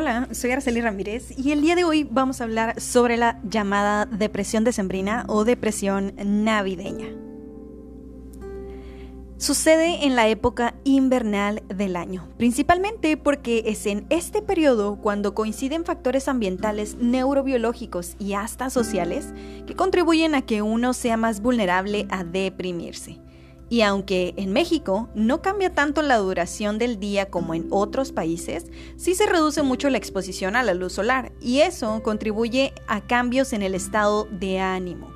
Hola, soy Araceli Ramírez y el día de hoy vamos a hablar sobre la llamada depresión decembrina o depresión navideña. Sucede en la época invernal del año, principalmente porque es en este periodo cuando coinciden factores ambientales, neurobiológicos y hasta sociales que contribuyen a que uno sea más vulnerable a deprimirse. Y aunque en México no cambia tanto la duración del día como en otros países, sí se reduce mucho la exposición a la luz solar y eso contribuye a cambios en el estado de ánimo.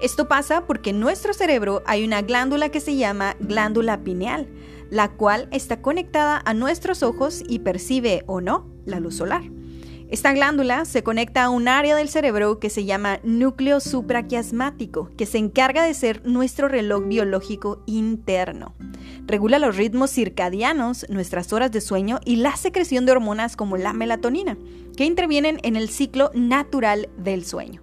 Esto pasa porque en nuestro cerebro hay una glándula que se llama glándula pineal, la cual está conectada a nuestros ojos y percibe o no la luz solar. Esta glándula se conecta a un área del cerebro que se llama núcleo supraquiasmático, que se encarga de ser nuestro reloj biológico interno. Regula los ritmos circadianos, nuestras horas de sueño y la secreción de hormonas como la melatonina, que intervienen en el ciclo natural del sueño.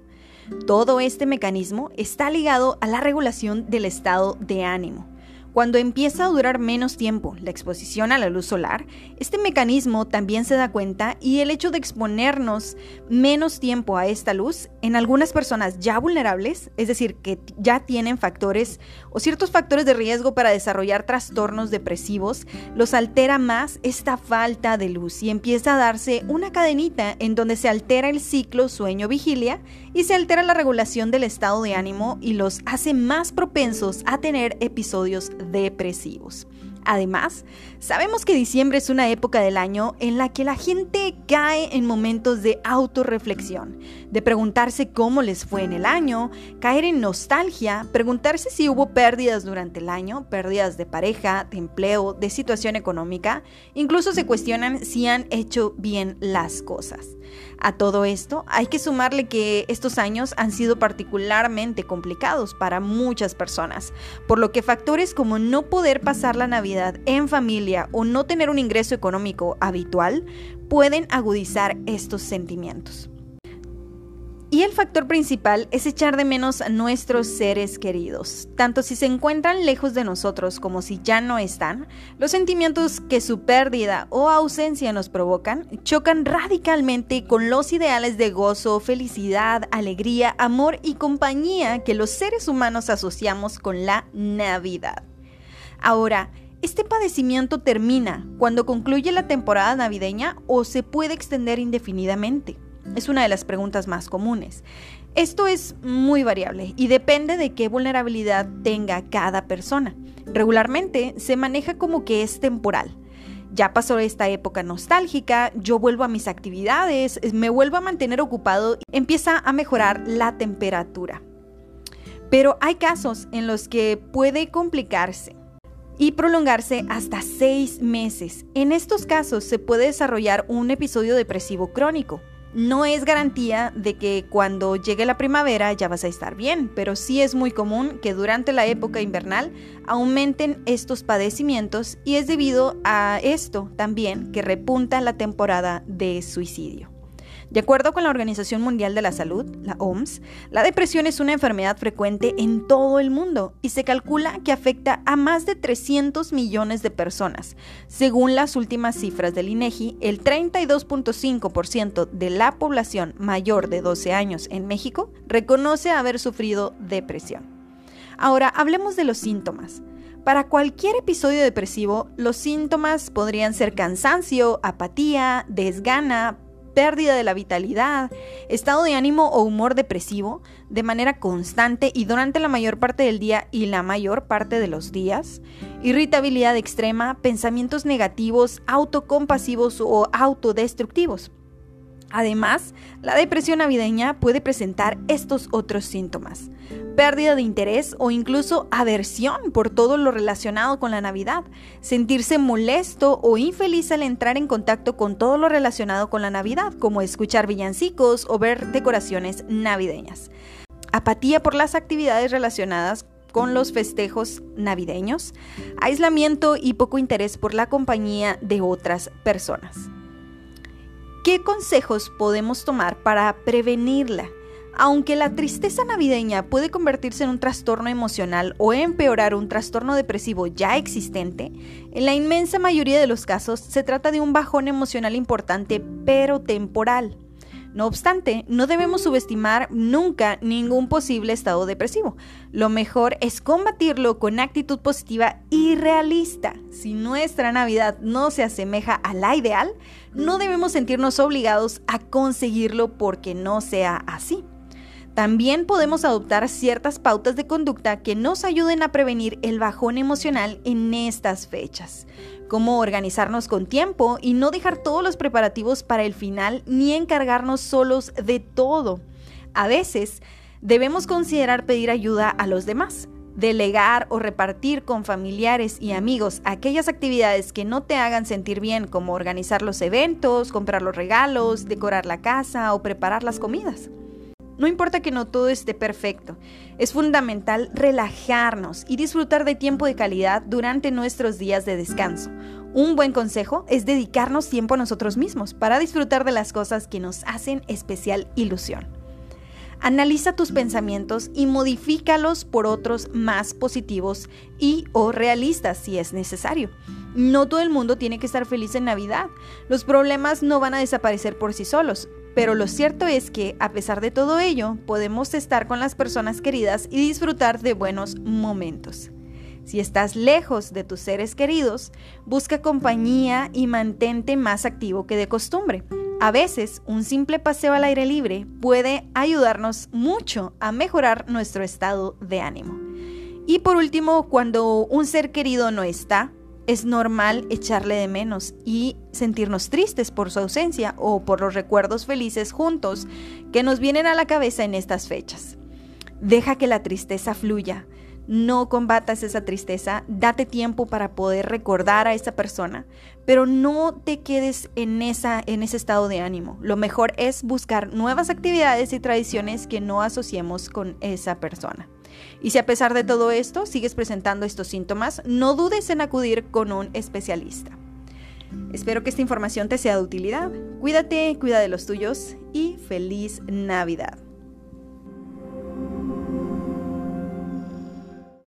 Todo este mecanismo está ligado a la regulación del estado de ánimo. Cuando empieza a durar menos tiempo la exposición a la luz solar, este mecanismo también se da cuenta y el hecho de exponernos menos tiempo a esta luz en algunas personas ya vulnerables, es decir, que ya tienen factores o ciertos factores de riesgo para desarrollar trastornos depresivos, los altera más esta falta de luz y empieza a darse una cadenita en donde se altera el ciclo sueño-vigilia y se altera la regulación del estado de ánimo y los hace más propensos a tener episodios depresivos. Además, sabemos que diciembre es una época del año en la que la gente cae en momentos de autorreflexión, de preguntarse cómo les fue en el año, caer en nostalgia, preguntarse si hubo pérdidas durante el año, pérdidas de pareja, de empleo, de situación económica, incluso se cuestionan si han hecho bien las cosas. A todo esto hay que sumarle que estos años han sido particularmente complicados para muchas personas, por lo que factores como no poder pasar la Navidad en familia o no tener un ingreso económico habitual pueden agudizar estos sentimientos. Y el factor principal es echar de menos a nuestros seres queridos. Tanto si se encuentran lejos de nosotros como si ya no están, los sentimientos que su pérdida o ausencia nos provocan chocan radicalmente con los ideales de gozo, felicidad, alegría, amor y compañía que los seres humanos asociamos con la Navidad. Ahora, ¿Este padecimiento termina cuando concluye la temporada navideña o se puede extender indefinidamente? Es una de las preguntas más comunes. Esto es muy variable y depende de qué vulnerabilidad tenga cada persona. Regularmente se maneja como que es temporal. Ya pasó esta época nostálgica, yo vuelvo a mis actividades, me vuelvo a mantener ocupado, empieza a mejorar la temperatura. Pero hay casos en los que puede complicarse y prolongarse hasta seis meses. En estos casos se puede desarrollar un episodio depresivo crónico. No es garantía de que cuando llegue la primavera ya vas a estar bien, pero sí es muy común que durante la época invernal aumenten estos padecimientos y es debido a esto también que repunta la temporada de suicidio. De acuerdo con la Organización Mundial de la Salud, la OMS, la depresión es una enfermedad frecuente en todo el mundo y se calcula que afecta a más de 300 millones de personas. Según las últimas cifras del INEGI, el 32.5% de la población mayor de 12 años en México reconoce haber sufrido depresión. Ahora, hablemos de los síntomas. Para cualquier episodio depresivo, los síntomas podrían ser cansancio, apatía, desgana, pérdida de la vitalidad, estado de ánimo o humor depresivo de manera constante y durante la mayor parte del día y la mayor parte de los días, irritabilidad extrema, pensamientos negativos, autocompasivos o autodestructivos. Además, la depresión navideña puede presentar estos otros síntomas. Pérdida de interés o incluso aversión por todo lo relacionado con la Navidad. Sentirse molesto o infeliz al entrar en contacto con todo lo relacionado con la Navidad, como escuchar villancicos o ver decoraciones navideñas. Apatía por las actividades relacionadas con los festejos navideños. Aislamiento y poco interés por la compañía de otras personas. ¿Qué consejos podemos tomar para prevenirla? Aunque la tristeza navideña puede convertirse en un trastorno emocional o empeorar un trastorno depresivo ya existente, en la inmensa mayoría de los casos se trata de un bajón emocional importante pero temporal. No obstante, no debemos subestimar nunca ningún posible estado depresivo. Lo mejor es combatirlo con actitud positiva y realista. Si nuestra Navidad no se asemeja a la ideal, no debemos sentirnos obligados a conseguirlo porque no sea así. También podemos adoptar ciertas pautas de conducta que nos ayuden a prevenir el bajón emocional en estas fechas cómo organizarnos con tiempo y no dejar todos los preparativos para el final ni encargarnos solos de todo. A veces debemos considerar pedir ayuda a los demás, delegar o repartir con familiares y amigos aquellas actividades que no te hagan sentir bien, como organizar los eventos, comprar los regalos, decorar la casa o preparar las comidas. No importa que no todo esté perfecto, es fundamental relajarnos y disfrutar de tiempo de calidad durante nuestros días de descanso. Un buen consejo es dedicarnos tiempo a nosotros mismos para disfrutar de las cosas que nos hacen especial ilusión. Analiza tus pensamientos y modifícalos por otros más positivos y o realistas si es necesario. No todo el mundo tiene que estar feliz en Navidad. Los problemas no van a desaparecer por sí solos. Pero lo cierto es que, a pesar de todo ello, podemos estar con las personas queridas y disfrutar de buenos momentos. Si estás lejos de tus seres queridos, busca compañía y mantente más activo que de costumbre. A veces, un simple paseo al aire libre puede ayudarnos mucho a mejorar nuestro estado de ánimo. Y por último, cuando un ser querido no está, es normal echarle de menos y sentirnos tristes por su ausencia o por los recuerdos felices juntos que nos vienen a la cabeza en estas fechas. Deja que la tristeza fluya. No combatas esa tristeza, date tiempo para poder recordar a esa persona, pero no te quedes en, esa, en ese estado de ánimo. Lo mejor es buscar nuevas actividades y tradiciones que no asociemos con esa persona. Y si a pesar de todo esto sigues presentando estos síntomas, no dudes en acudir con un especialista. Espero que esta información te sea de utilidad. Cuídate, cuida de los tuyos y feliz Navidad.